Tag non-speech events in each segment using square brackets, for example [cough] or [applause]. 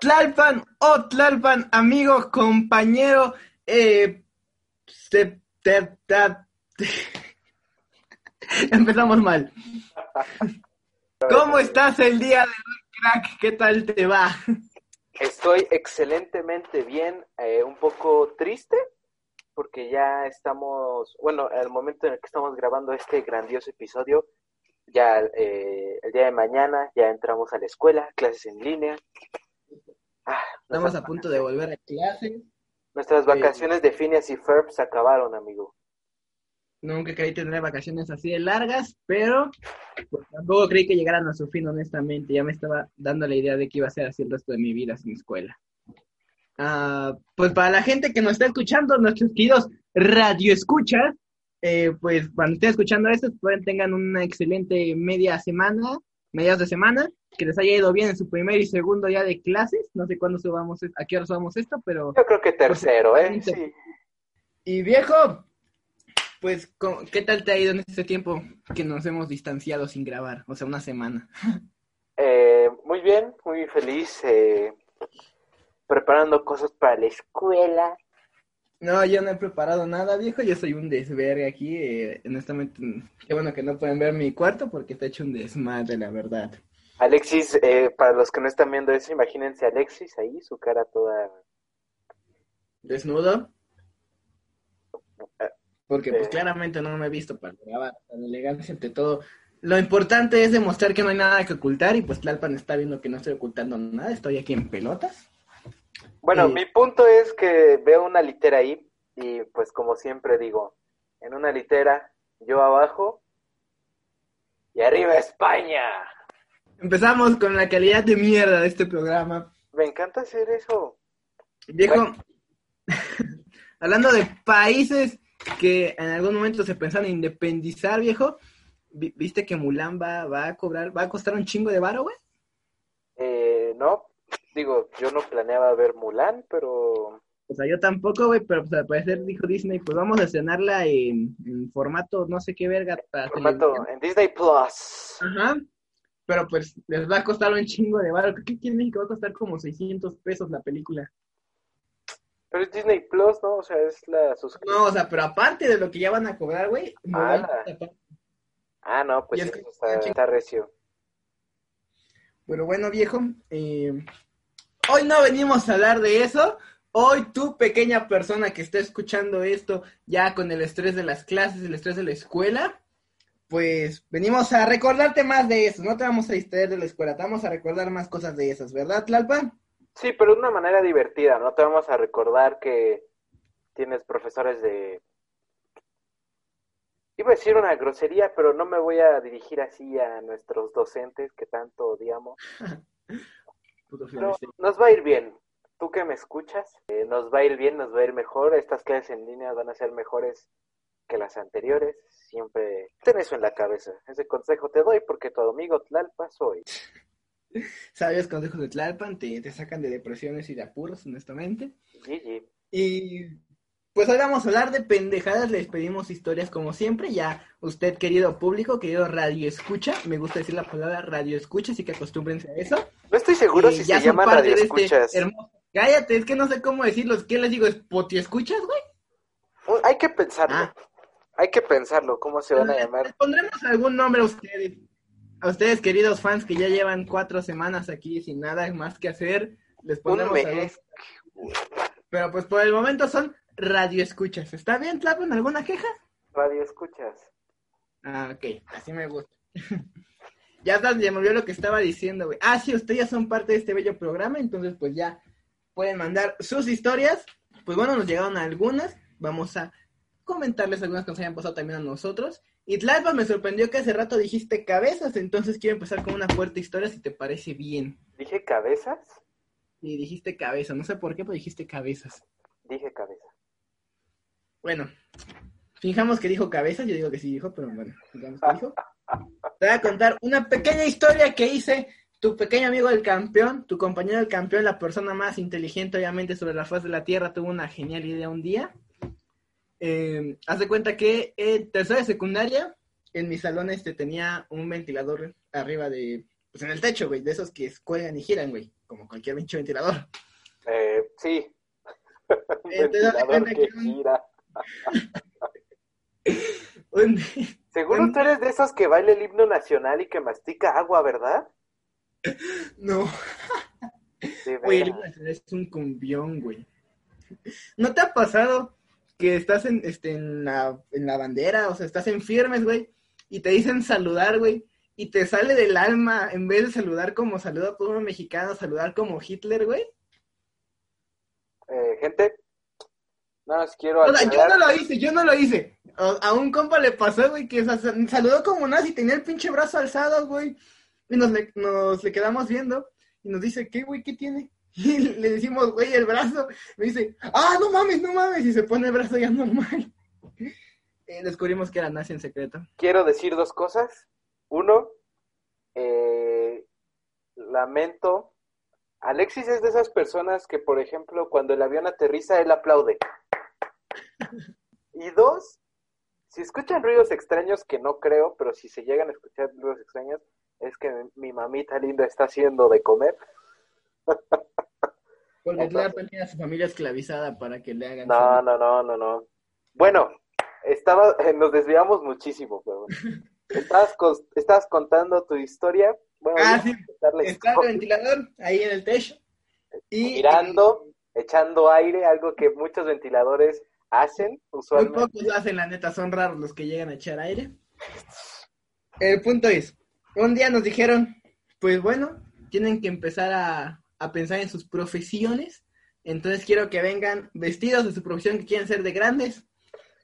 Tlalpan, oh Tlalpan, amigo, compañero, eh, [laughs] empezamos mal. ¿Cómo estás el día de hoy, crack? ¿Qué tal te va? Estoy excelentemente bien, eh, un poco triste, porque ya estamos, bueno, al momento en el que estamos grabando este grandioso episodio, ya eh, el día de mañana ya entramos a la escuela, clases en línea. Ah, Estamos a punto de volver a clase. Nuestras vacaciones de Phineas y Ferb se acabaron, amigo. Nunca creí tener vacaciones así de largas, pero pues, tampoco creí que llegaran a su fin, honestamente. Ya me estaba dando la idea de que iba a ser así el resto de mi vida sin escuela. Ah, pues para la gente que nos está escuchando, nuestros queridos radioescuchas, eh, pues cuando estén escuchando esto, pueden tengan una excelente media semana, mediados de semana, que les haya ido bien en su primer y segundo día de clases. No sé cuándo subamos, a qué hora subamos esto, pero Yo creo que tercero, ¿eh? Inter- Sí. y viejo, pues, ¿cómo- ¿qué tal te ha ido en este tiempo que nos hemos distanciado sin grabar? O sea, una semana. Eh, muy bien, muy feliz, eh, preparando cosas para la escuela. No, yo no he preparado nada, viejo. Yo soy un desvergue aquí. eh, honestamente, qué bueno que no pueden ver mi cuarto porque está hecho un desmadre, la verdad. Alexis, eh, para los que no están viendo eso, imagínense a Alexis ahí, su cara toda... Desnudo. Porque pues claramente no me he visto para grabar. La elegancia ante todo. Lo importante es demostrar que no hay nada que ocultar y pues Tlalpan está viendo que no estoy ocultando nada. Estoy aquí en pelotas. Bueno, Eh. mi punto es que veo una litera ahí y pues como siempre digo, en una litera, yo abajo y arriba España. Empezamos con la calidad de mierda de este programa. Me encanta hacer eso. Viejo, [laughs] hablando de países que en algún momento se pensaron independizar, viejo, vi- ¿viste que Mulan va, va a cobrar, va a costar un chingo de varo, güey? Eh, no, digo, yo no planeaba ver Mulan, pero O sea, yo tampoco, güey, pero pues al parecer dijo Disney, pues vamos a estrenarla en, en formato no sé qué verga para formato televisión. en Disney Plus. Ajá. Pero pues les va a costar un chingo de varo. Aquí en México va a costar como 600 pesos la película. Pero es Disney Plus, ¿no? O sea, es la suscripción. No, o sea, pero aparte de lo que ya van a cobrar, güey, está- Ah, no, pues es que- está, está recio. Pero bueno, viejo, eh, hoy no venimos a hablar de eso. Hoy tú, pequeña persona que está escuchando esto ya con el estrés de las clases, el estrés de la escuela, pues venimos a recordarte más de eso. No te vamos a distraer de la escuela, te vamos a recordar más cosas de esas, ¿verdad, Tlalpan? Sí, pero de una manera divertida, ¿no? Te vamos a recordar que tienes profesores de... Iba a decir una grosería, pero no me voy a dirigir así a nuestros docentes que tanto odiamos. [laughs] Pero nos va a ir bien. Tú que me escuchas, eh, nos va a ir bien, nos va a ir mejor. Estas clases en línea van a ser mejores que las anteriores. Siempre ten eso en la cabeza. Ese consejo te doy porque tu amigo Tlalpa soy. [laughs] Sabios consejos de Tlalpan te, te sacan de depresiones y de apuros, honestamente. Gigi. Y pues hoy vamos a hablar de pendejadas, les pedimos historias como siempre, ya usted querido público, querido radio escucha, me gusta decir la palabra radio escucha, así que acostúmbrense a eso. No estoy seguro si ya se parte de este radioescuchas. hermoso- Cállate, es que no sé cómo decirlo, ¿qué les digo? ¿Spoti escuchas, güey? Uh, Hay que pensarlo. Ah. Hay que pensarlo, cómo se van a Les llamar. pondremos algún nombre a ustedes, a ustedes queridos fans que ya llevan cuatro semanas aquí sin nada más que hacer, les algún... mes. Pero pues por el momento son radio escuchas, ¿está bien, Tlapan? ¿Alguna queja? Radio escuchas. Ah, ok, así me gusta. [laughs] ya hasta me olvidó lo que estaba diciendo, güey. Ah, sí, ustedes ya son parte de este bello programa, entonces pues ya pueden mandar sus historias pues bueno, nos llegaron algunas. Vamos a comentarles algunas que nos hayan pasado también a nosotros. Y Tlalpa, me sorprendió que hace rato dijiste cabezas, entonces quiero empezar con una fuerte historia si te parece bien. ¿Dije cabezas? Y dijiste cabeza, no sé por qué, pero dijiste cabezas. Dije cabeza. Bueno, fijamos que dijo cabezas, yo digo que sí dijo, pero bueno, fijamos que dijo. Te voy a contar una pequeña historia que hice tu pequeño amigo del campeón, tu compañero del campeón, la persona más inteligente obviamente sobre la faz de la Tierra, tuvo una genial idea un día. Eh, haz de cuenta que en tercera secundaria, en mi salón este tenía un ventilador arriba de, pues en el techo, güey, de esos que cuelgan y giran, güey, como cualquier pinche ventilador. Eh, sí. [laughs] Entonces, Ventilador que que un- gira. [laughs] un- [laughs] Seguro tú eres de esos que baila el himno nacional y que mastica agua, ¿verdad? no, güey, el es un cumbión, güey. ¿No te ha pasado que estás en, este, en, la, en la bandera, o sea, estás en firmes, güey, y te dicen saludar, güey, y te sale del alma, en vez de saludar como saluda todo un mexicano, saludar como Hitler, güey? Eh, gente, nada más quiero O sea, yo aclarar- no lo hice, yo no lo hice. A, un compa le pasó, güey, que sa- saludó como nazi, tenía el pinche brazo alzado, güey. Y nos le, nos le quedamos viendo y nos dice, ¿qué, güey, qué tiene? [laughs] Y le decimos, güey, el brazo. Me dice, ah, no mames, no mames. Y se pone el brazo ya normal. Y [laughs] descubrimos que era nazi en secreto. quiero decir dos cosas. Uno, eh, lamento. Alexis es de esas personas que, por ejemplo, cuando el avión aterriza, él aplaude. Y dos, si escuchan ruidos extraños, que no creo, pero si se llegan a escuchar ruidos extraños, es que mi mamita linda está haciendo de comer. [laughs] Porque Entonces- claro, tenía a su familia esclavizada para que le hagan. No, no, no, no, no. Bueno, estaba, [laughs] nos desviamos muchísimo, pero bueno. [laughs] Estabas, cos- estabas contando tu historia. Bueno, Ah, sí. Está el ventilador ahí en el techo. Y Mirando, echando aire, algo que muchos ventiladores hacen Muy usualmente. pocos lo hacen, la neta, son raros los que llegan a echar aire. El punto es, un día nos dijeron, pues bueno, tienen que empezar a, a pensar en sus profesiones, entonces quiero que vengan vestidos de su profesión que quieren ser de grandes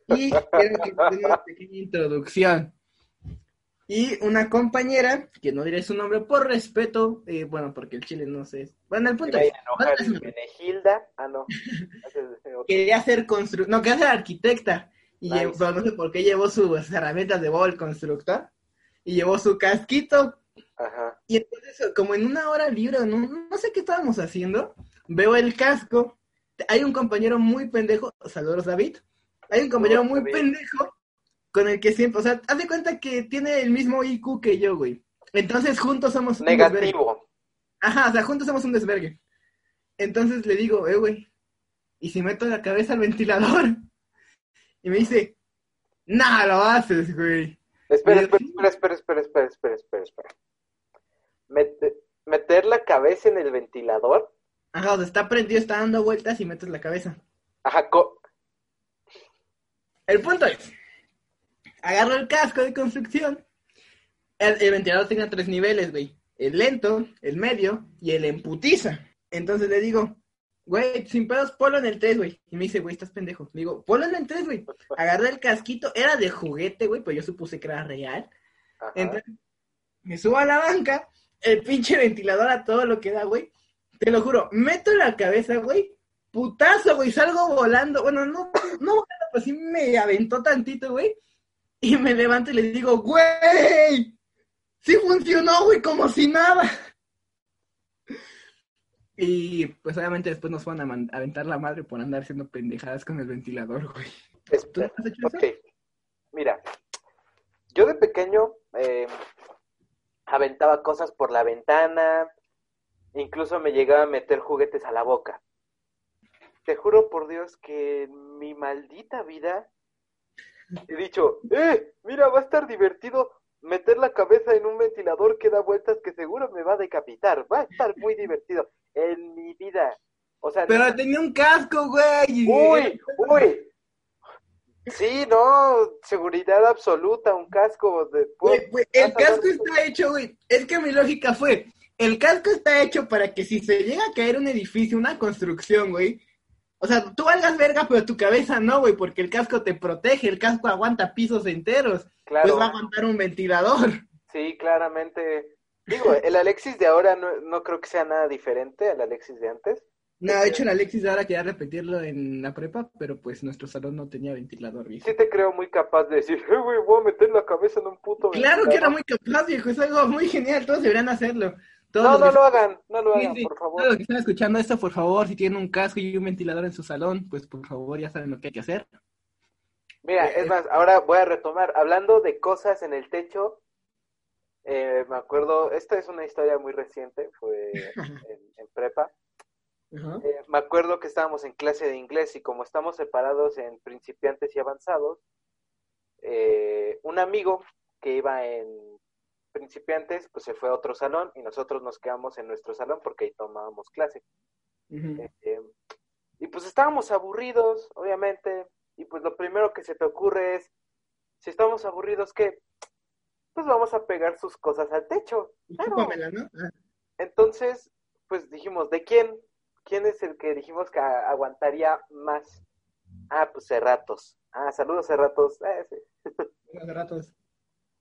y [laughs] quiero que den una pequeña introducción. Y una compañera, que no diré su nombre por respeto, eh, bueno, porque el chile no sé. Bueno, el punto es, Benegilda. Ah, no. [laughs] Quería ser constru no, quería ser arquitecta. Y Nice. llevó- pero no sé por qué llevó sus herramientas de Bob el constructor. Y llevó su casquito. Ajá. Y entonces, como en una hora libre, no, no sé qué estábamos haciendo, veo el casco. Hay un compañero muy pendejo, saludos David. Hay un compañero muy David. pendejo con el que siempre, o sea, haz de cuenta que tiene el mismo IQ que yo, güey. Entonces juntos somos un desvergue. Negativo. Ajá, o sea, juntos somos un desvergue. Entonces le digo, eh, güey, ¿y si meto la cabeza al ventilador? Y me dice, nah, lo haces, güey. Espera, espera, espera, espera, espera, espera, espera, espera. Mete- meter la cabeza en el ventilador. Ajá, o sea, está prendido, está dando vueltas y metes la cabeza. Ajá, co- El punto es, agarro el casco de construcción. El, el ventilador tenía tres niveles, güey. El lento, el medio y el emputiza. Entonces le digo, güey, sin pedos, ponlo en el 3, güey. Y me dice, güey, estás pendejo. Le digo, ponlo en el 3, güey. Agarré el casquito, era de juguete, güey, pero yo supuse que era real. ajá. Entonces, me subo a la banca, el pinche ventilador a todo lo que da, güey. Te lo juro, meto la cabeza, güey. Putazo, güey, salgo volando. Bueno, no, no volando, pues sí me aventó tantito, güey. Y me levanto y le digo, güey, sí funcionó, güey, como si nada. Y pues obviamente después nos fueron a aventar la madre por andar haciendo pendejadas con el ventilador, güey. ¿Tú has hecho eso? Mira, yo de pequeño eh, aventaba cosas por la ventana, incluso me llegaba a meter juguetes a la boca. Te juro por Dios que en mi maldita vida he dicho, eh, mira, va a estar divertido meter la cabeza en un ventilador que da vueltas que seguro me va a decapitar, va a estar muy divertido en mi vida. O sea, Pero tenía un casco, güey. Uy, uy. Sí, no, seguridad absoluta, un casco de... Güey, el casco ver- está hecho, güey. Es que mi lógica fue, el casco está hecho para que si se llega a caer un edificio, una construcción, güey. O sea, tú valgas verga, pero tu cabeza no, güey, porque el casco te protege, el casco aguanta pisos enteros. Claro. Pues va a aguantar un ventilador. Sí, claramente. Digo, el Alexis de ahora no, no creo que sea nada diferente al Alexis de antes. No, de hecho, el Alexis ahora quería repetirlo en la prepa, pero pues nuestro salón no tenía ventilador, viejo. Sí te creo muy capaz de decir, eh, güey, voy a meter la cabeza en un puto Claro que era ventilador". muy capaz, viejo, es algo muy genial, todos deberían hacerlo. Todos No, no que- lo hagan, no lo Sí, hagan, sí, por favor. Todos los que están escuchando esto, por favor, si tienen un casco y un ventilador en su salón, pues por favor ya saben lo que hay que hacer. Mira, Eh, es más, ahora voy a retomar. Hablando de cosas en el techo, eh, me acuerdo, esta es una historia muy reciente, fue [laughs] en, en prepa. Eh, me acuerdo que estábamos en clase de inglés y como estamos separados en principiantes y avanzados, eh, un amigo que iba en principiantes, pues se fue a otro salón y nosotros nos quedamos en nuestro salón porque ahí tomábamos clase. Eh, y pues estábamos aburridos, obviamente, y pues lo primero que se te ocurre es, si estamos aburridos, ¿qué? Pues vamos a pegar sus cosas al techo. Claro. Ah, Entonces, pues dijimos, ¿de quién? ¿Quién es el que dijimos que aguantaría más? Ah, pues Cerratos. Ah, saludos Cerratos. Eh, sí. unos ratos.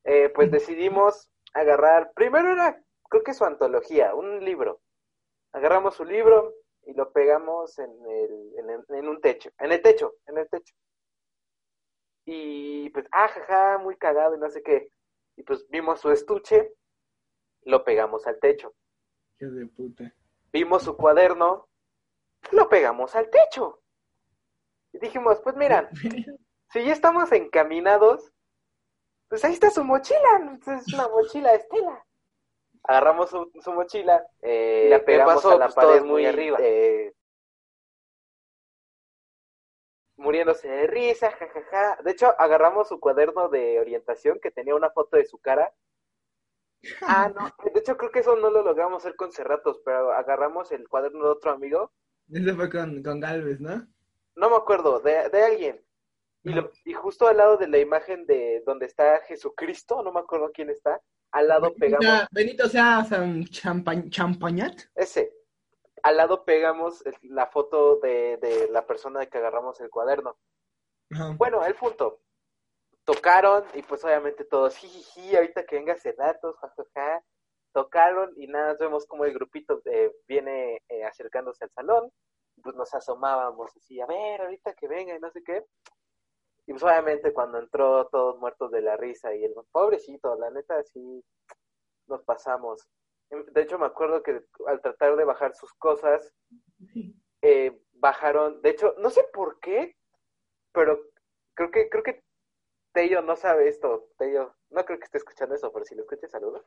Eh, pues decidimos agarrar, primero era, creo que su antología, un libro. Agarramos su libro y lo pegamos en, el, en, el- en un techo, en el techo, en el techo. Y pues, ah, jaja, muy cagado y no sé qué. Y pues vimos su estuche, lo pegamos al techo. Hijo de puta. Vimos su cuaderno, lo pegamos al techo. Y dijimos, pues mira, [laughs] si ya estamos encaminados, pues ahí está su mochila, es una mochila Estela. Agarramos su, su mochila eh, Y la pegamos pasó? a la Pues pared muy muy arriba. eh, muriéndose de risa, jajaja. De hecho, agarramos su cuaderno de orientación que tenía una foto de su cara. Ah, no, de hecho creo que eso no lo logramos hacer con Cerratos, pero agarramos el cuaderno de otro amigo Eso fue con, con Galvez, ¿no? no me acuerdo, de, de alguien. Y, lo- y justo al lado de la imagen de donde está Jesucristo, no me acuerdo quién está, al lado pegamos Benito, sea San Champañ- Champañat. ese, al lado pegamos la foto de, de la persona de que agarramos el cuaderno. Ajá. Bueno, el punto. Tocaron y pues obviamente todos, jijiji, ahorita que venga datos, jajaja. Tocaron y nada, más vemos como el grupito eh, viene eh, acercándose al salón. Pues nos asomábamos así, a ver, ahorita que venga y no sé qué. Y pues obviamente cuando entró todos muertos de la risa y el pobrecito, la neta sí nos pasamos. De hecho me acuerdo que al tratar de bajar sus cosas, eh, bajaron, de hecho, no sé por qué, pero creo que, creo que Tello no sabe esto, Tello, no creo que esté escuchando eso, pero si lo escucha, saludos.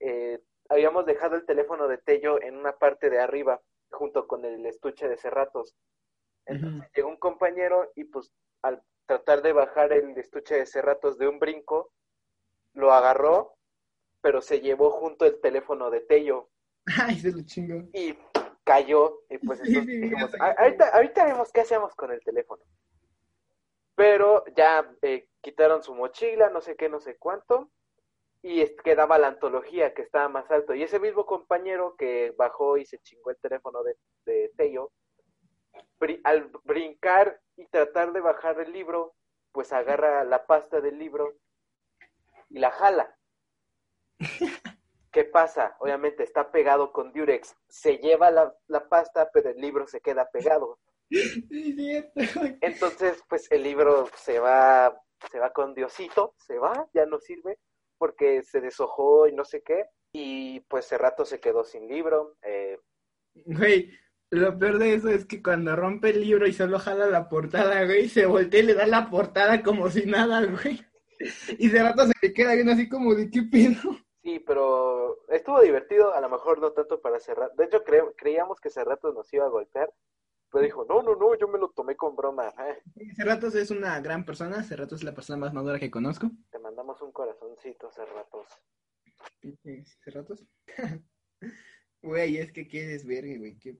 Eh, habíamos dejado el teléfono de Tello en una parte de arriba, junto con el estuche de Cerratos. Entonces llegó un compañero y pues al tratar de bajar el estuche de Cerratos de un brinco, lo agarró, pero se llevó junto el teléfono de Tello [laughs] Ay, se lo chingo. y cayó y pues Sí, entonces sí, dijimos, sí. "A- ahorita, ahorita vemos qué hacemos con el teléfono. Pero ya eh, quitaron su mochila, no sé qué, no sé cuánto, y quedaba la antología que estaba más alto. Y ese mismo compañero que bajó y se chingó el teléfono de, de Tello, al brincar y tratar de bajar el libro, pues agarra la pasta del libro y la jala. ¿Qué pasa? Obviamente está pegado con Durex. Se lleva la, la pasta, pero el libro se queda pegado. Entonces, pues el libro se va, se va con Diosito, se va, ya no sirve, porque se deshojó y no sé qué. Y pues ese rato se quedó sin libro. Eh, Güey, lo peor de eso es que cuando rompe el libro y solo jala la portada, güey, se voltea y le da la portada como si nada, güey. [laughs] Y de rato se le queda bien así como de qué pedo. sí, pero estuvo divertido, a lo mejor no tanto para cerrar. De hecho, cre- creíamos que Cerratos nos iba a golpear, pero dijo, no, no, no, yo me lo tomé con broma. Eh, Cerratos es una gran persona, Cerratos es la persona más madura que conozco. te mandamos un corazoncito, Cerratos. Cerratos. [laughs] Güey, es que quieres ver, güey, qué.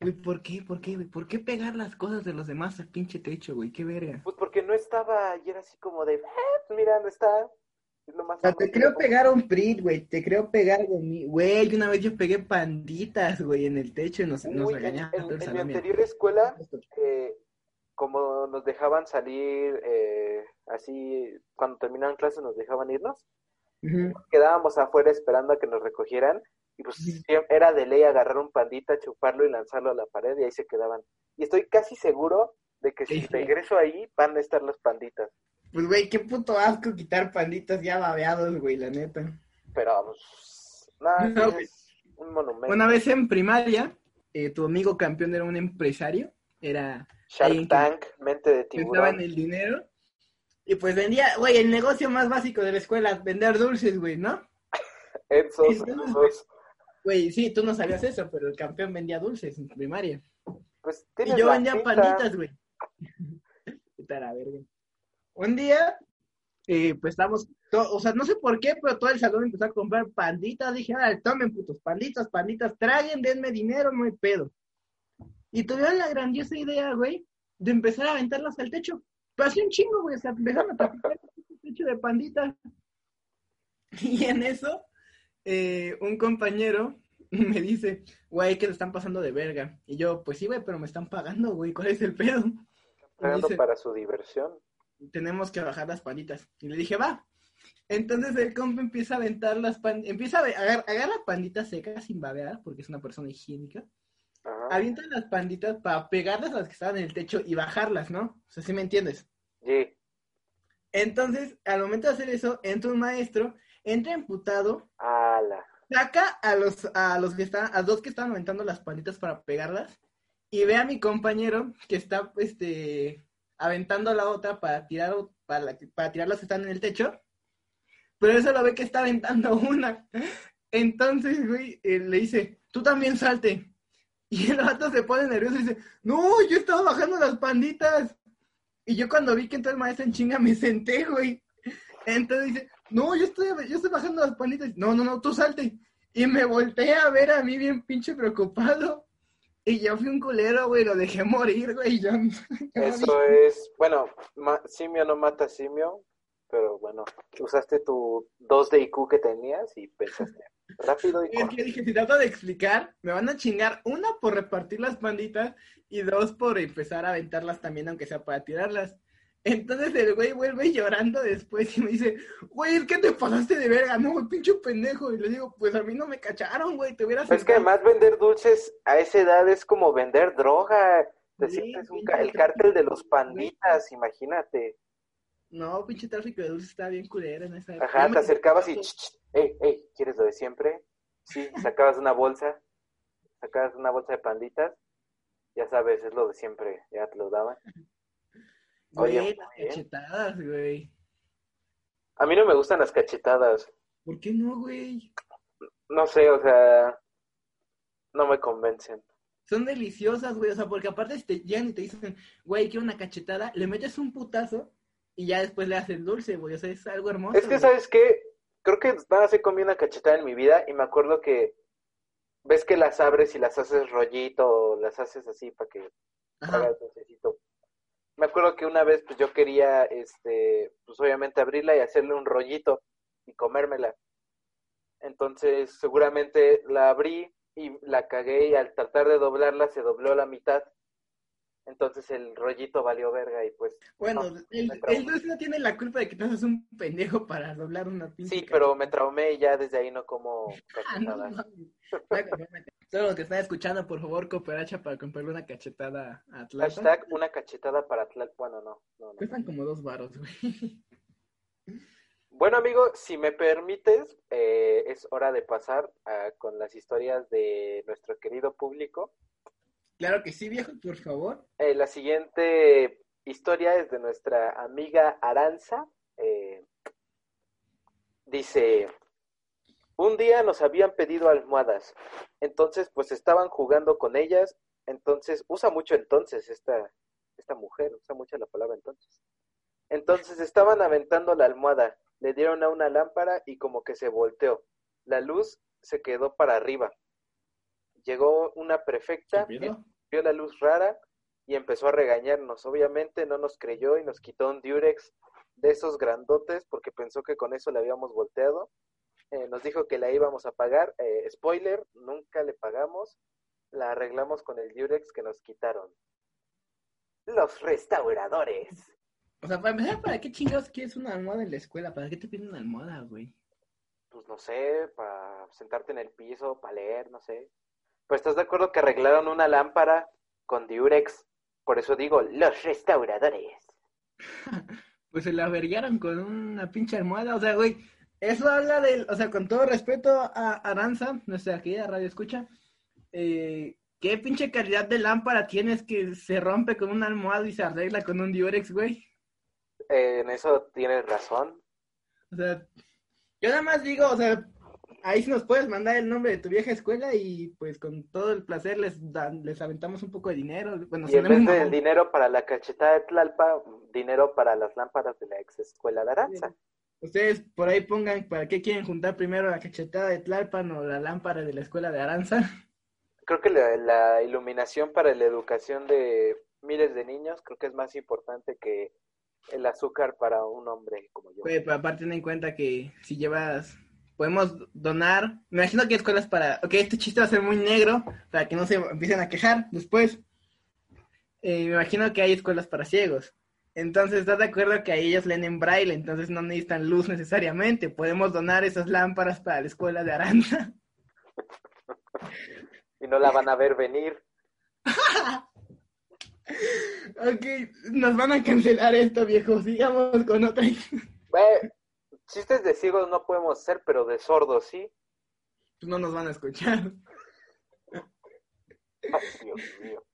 Güey, ¿por qué, por qué, güey? ¿Por qué pegar las cosas de los demás al pinche techo, güey? Qué verga. Pues porque no estaba y era así como de, eh, pues mira, no está. Es lo más O sea, te creo pegar un prit, güey. Te creo pegar de mí. Güey, una vez yo pegué panditas, güey, en el techo y nos, nos Uy, regañaban. en- en mi anterior escuela, eh, como nos dejaban salir eh, así, cuando terminaban clases nos dejaban irnos, quedábamos afuera esperando a que nos recogieran y pues siem- era de ley agarrar un pandita, chuparlo y lanzarlo a la pared y ahí se quedaban. Y estoy casi seguro de que si Sí. regreso ahí van a estar las panditas. Pues, güey, qué puto asco quitar panditas ya babeados, güey, la neta. Pero pues, nada, No, es un monumento. Una vez en primaria, eh, tu amigo campeón era un empresario. Era Shark Tank, mente de tiburón. en el dinero. Y pues vendía, güey, el negocio más básico de la escuela, vender dulces, güey, ¿no? [laughs] Entonces, saludos. Güey, sí, tú no sabías eso, pero el campeón vendía dulces en primaria. Pues Y yo vendía panditas, güey. [laughs] Puta la verga. Un día, eh, pues estamos, o sea, no sé por qué, pero todo el salón empezó a comprar panditas. Dije, ah, tomen putos, panditas, panditas, traguen, denme dinero, no hay pedo. Y tuvieron la grandiosa idea, güey, de empezar a aventarlas al techo. Pero así un chingo, güey, o sea, empezaron a traficar el techo de panditas. Y en eso, eh, un compañero [laughs] me dice, güey, que le están pasando de verga. Y yo, pues sí, güey, pero me están pagando, güey, ¿cuál es el pedo? Pagando dice- para su diversión. Tenemos que bajar las panditas. Y le dije, va. Entonces el compa empieza a aventar las panditas, empieza a ve- agar- agarra panditas secas sin babear, porque es una persona higiénica. Ajá. Avienta las panditas para pegarlas a las que estaban en el techo y bajarlas, ¿no? O sea, ¿sí me entiendes? Sí. Entonces, al momento de hacer eso, entra un maestro, entra emputado, Ala. saca a los, a los que están, a dos que estaban aventando las panditas para pegarlas, y ve a mi compañero que está este aventando la otra para tirar para, la- para tirar las que están en el techo, pero eso lo ve que está aventando [laughs] una. Entonces, güey, le dice, tú también salte. Y el vato se pone nervioso y dice, no, yo estaba bajando las panditas. Y yo cuando vi que entró el maestro en chinga me senté, güey. Entonces dice, no, yo estoy, yo estoy bajando las panditas. No, no, no, tú salte. Y me volteé a ver a mí bien pinche preocupado. Y yo fui un culero, güey, lo dejé morir, güey. Yo, Eso es, bueno, simio no mata simio, pero bueno, usaste tu 2 de IQ que tenías y pensaste [laughs] rápido y Es que dije, si trato de explicar, me van a chingar, una por repartir las panditas y dos por empezar a aventarlas también, aunque sea para tirarlas. Entonces el güey vuelve llorando después y me dice, güey, que te pasaste de verga, no, güey, pinche pendejo. Y le digo, pues a mí no me cacharon, güey, te hubieras... Es que además vender dulces a esa edad es como vender droga. Decir Sí, que es un ca- el cártel de los panditas, imagínate. No, pinche tráfico de dulces estaba bien culero en esa época. Ajá, te acercabas y, ch, ch, hey, hey, ¿quieres lo de siempre? Sí, sacabas una bolsa, sacabas una bolsa de panditas, ya sabes, es lo de siempre, ya te lo daban. Güey, Oye, las bien. cachetadas, güey. A mí no me gustan las cachetadas, ¿Por qué no, güey? no sé, o sea, no me convencen. Son deliciosas, güey. O sea, porque aparte si te llegan y te dicen, güey, quiero una cachetada, le metes un putazo y ya después le haces dulce, güey. O sea, es algo hermoso. Es que, güey. ¿sabes qué? Creo que nada más he comido una cachetada en mi vida y me acuerdo que ves que las abres y las haces rollito o las haces así para que hagas dulcecito. Me acuerdo que una vez pues yo quería, este, pues obviamente abrirla y hacerle un rollito y comérmela. Entonces seguramente la abrí y la cagué y al tratar de doblarla se dobló a la mitad. Entonces el rollito valió verga y pues Bueno, no, el, el no tiene la culpa de que haces un pendejo para doblar una pinche Sí, pero me traumé y ya desde ahí no como [laughs] Ah, no, Todos los que están escuchando, por favor, cooperacha para comprarle una cachetada a Atlanta. Hashtag una cachetada para Atlanta. Bueno, no, no, no. Cuestan como dos varos, güey. Bueno, amigo, si me permites, eh, es hora de pasar ah, con las historias de nuestro querido público. Claro que sí, viejo, por favor. Eh, la siguiente historia es de nuestra amiga Aranza. Eh, dice, un día nos habían pedido almohadas, entonces pues estaban jugando con ellas, entonces usa mucho entonces esta, esta mujer, usa mucho la palabra entonces. Entonces estaban aventando la almohada, le dieron a una lámpara y como que se volteó. La luz se quedó para arriba. Llegó una prefecta, vio la luz rara y empezó a regañarnos. Obviamente no nos creyó y nos quitó un diurex de esos grandotes porque pensó que con eso le habíamos volteado. Eh, nos dijo que la íbamos a pagar. Eh, spoiler, nunca le pagamos. La arreglamos con el Durex que nos quitaron. Los restauradores. O sea, para empezar, ¿para qué chingados quieres una almohada en la escuela? ¿Para qué te piden una almohada, güey? Pues no sé, para sentarte en el piso, para leer, no sé. Pues estás de acuerdo que arreglaron una lámpara con Durex. Por eso digo, los restauradores. [laughs] pues se la averiaron con una pinche almohada. O sea, güey, eso habla del, o sea, con todo respeto a Aranza, nuestra querida radio escucha, eh, ¿qué pinche calidad de lámpara tienes que se rompe con una almohada y se arregla con un Durex, güey? Eh, en eso tienes razón. O sea, yo nada más digo, o sea, ahí sí nos puedes mandar el nombre de tu vieja escuela y pues con todo el placer les dan, les aventamos un poco de dinero. Bueno, y en vez de dinero para la cachetada de Tlalpa, dinero para las lámparas de la ex escuela de Aranza. Ustedes por ahí pongan para qué quieren juntar primero la cachetada de Tlalpan o la lámpara de la escuela de Aranza. Creo que la, la iluminación para la educación de miles de niños creo que es más importante que el azúcar para un hombre como yo. Oye, pero aparte ten en cuenta que si llevas podemos donar. Me imagino que hay escuelas para. Ok, este chiste va a ser muy negro para que no se empiecen a quejar después. Eh, me imagino que hay escuelas para ciegos. Entonces, ¿estás de acuerdo que a ellos leen en braille? Entonces no necesitan luz necesariamente. Podemos donar esas lámparas para la escuela de Aranza. [laughs] y no la van a ver venir. [laughs] ok, nos van a cancelar esto, viejo. Sigamos con otra. [laughs] Chistes de ciegos no podemos hacer, pero de sordos sí. No nos van a escuchar. Ay, Dios mío.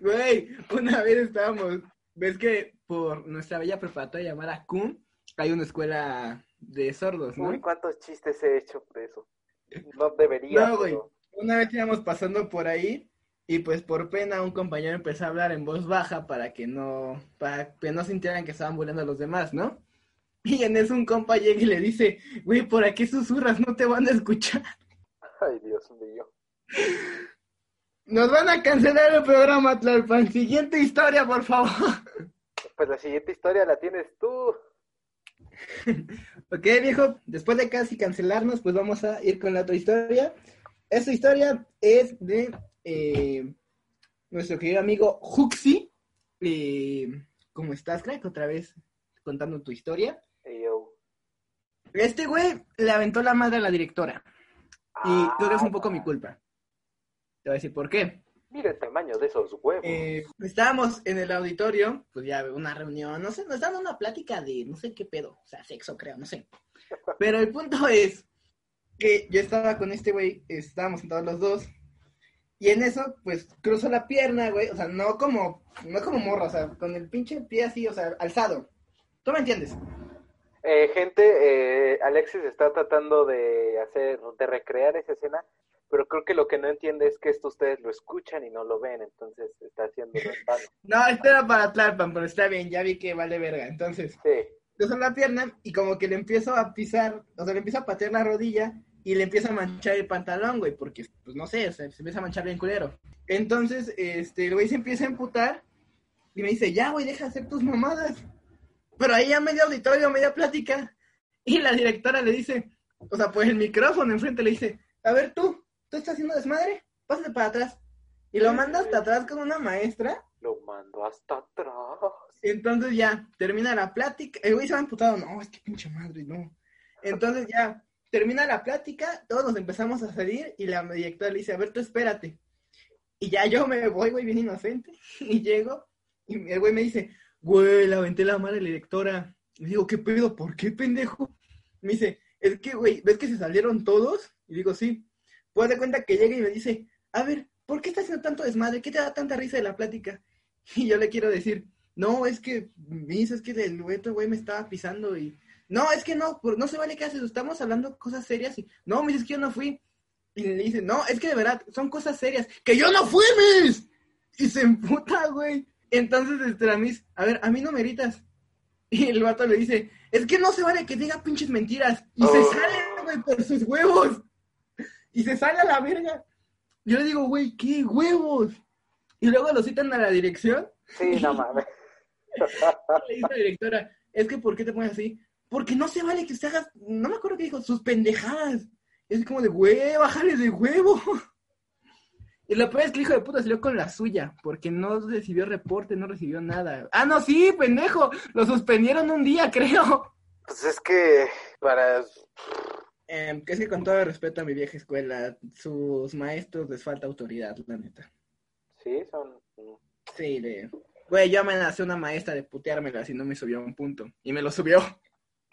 Güey, una vez estábamos, ves que por nuestra bella preparatoria llamada CUM hay una escuela de sordos, ¿no? Uy, cuántos chistes he hecho por eso. No debería. No, güey. Una vez íbamos pasando por ahí y pues por pena un compañero empezó a hablar en voz baja para que no, para que no sintieran que estaban burlando a los demás, ¿no? Y en eso un compa llega y le dice, güey, ¿por aquí susurras? No te van a escuchar. Ay, Dios mío. Nos van a cancelar el programa, Tlalpan. Siguiente historia, por favor. Pues la siguiente historia la tienes tú. [laughs] ok, viejo, después de casi cancelarnos, pues vamos a ir con la otra historia. Esta historia es de eh, nuestro querido amigo Huxi. Eh, ¿Cómo estás, crack? Otra vez contando tu historia. Este güey le aventó la madre a la directora. Y creo que es un poco mi culpa. Te voy a decir por qué. Mira el tamaño de esos huevos. Eh, estábamos en el auditorio, pues ya una reunión, no sé, nos daban una plática de no sé qué pedo, o sea, sexo creo, no sé. [laughs] Pero el punto es que yo estaba con este güey, estábamos sentados los dos, y en eso, pues cruzo la pierna, güey, o sea, no como, no como morro, o sea, con el pinche pie así, o sea, alzado. ¿Tú me entiendes? Eh, gente, eh, Alexis está tratando de hacer, de recrear esa escena, pero creo que lo que no entiende es que esto ustedes lo escuchan y no lo ven, entonces está haciendo No, esto era para Tlalpan, pero está bien, ya vi que vale verga, entonces. Sí. Yo la pierna y como que le empiezo a pisar, o sea, le empiezo a patear la rodilla y le empieza a manchar el pantalón, güey, porque, pues no sé, se empieza a manchar bien culero. Entonces, este, el güey se empieza a emputar y me dice, ya, güey, deja de hacer tus mamadas. Pero ahí ya media auditorio, media plática, y la directora le dice, o sea, pues el micrófono enfrente le dice, a ver tú, ¿tú estás haciendo desmadre? Pásate para atrás. Y lo manda hasta atrás con una maestra. Lo mando hasta atrás. Entonces ya, termina la plática. El güey se va emputado, no, es que pinche madre, no. Entonces ya, termina la plática, todos nos empezamos a salir y la directora le dice, a ver, tú espérate. Y ya yo me voy, güey, bien inocente, [laughs] y llego, y el güey me dice, güey, la aventé la madre la directora. Y digo, ¿qué pedo? ¿Por qué, pendejo? Me dice, es que, güey, ¿ves que se salieron todos? Y digo, sí. Pues de cuenta que llega y me dice, a ver, ¿por qué estás haciendo tanto desmadre? ¿Qué te da tanta risa de la plática? [laughs] Y yo le quiero decir, no, es que, dice, es que el otro güey me estaba pisando y... No, es que no, no se vale que haces, estamos hablando cosas serias y... No, me dices que yo no fui. Y le dice, no, es que de verdad, son cosas serias. ¡Que yo no fui, mis! Y se emputa, güey. Entonces, este, a a ver, a mí no me gritas. [laughs] Y el vato le dice, es que no se vale que diga pinches mentiras. Y se oh. sale, güey, por sus huevos. Y se sale a la verga. Yo le digo, güey, ¿qué huevos? Y luego lo citan a la dirección. Sí, no [laughs] mames. le dice a la directora, es que ¿por qué te pones así? Porque no se vale que usted hagas, no me acuerdo qué dijo, sus pendejadas. Es como de, güey, bájale de huevo. [laughs] Y lo peor es que el hijo de puta salió con la suya, porque no recibió reporte, no recibió nada. Ah, no, sí, pendejo, lo suspendieron un día, [laughs] creo. Pues es que para... Eh, es que con todo el respeto a mi vieja escuela, sus maestros les falta autoridad, la neta. Sí, son... Sí, de... Güey, yo amenacé a una maestra de puteármela si no me subió un punto. Y me lo subió.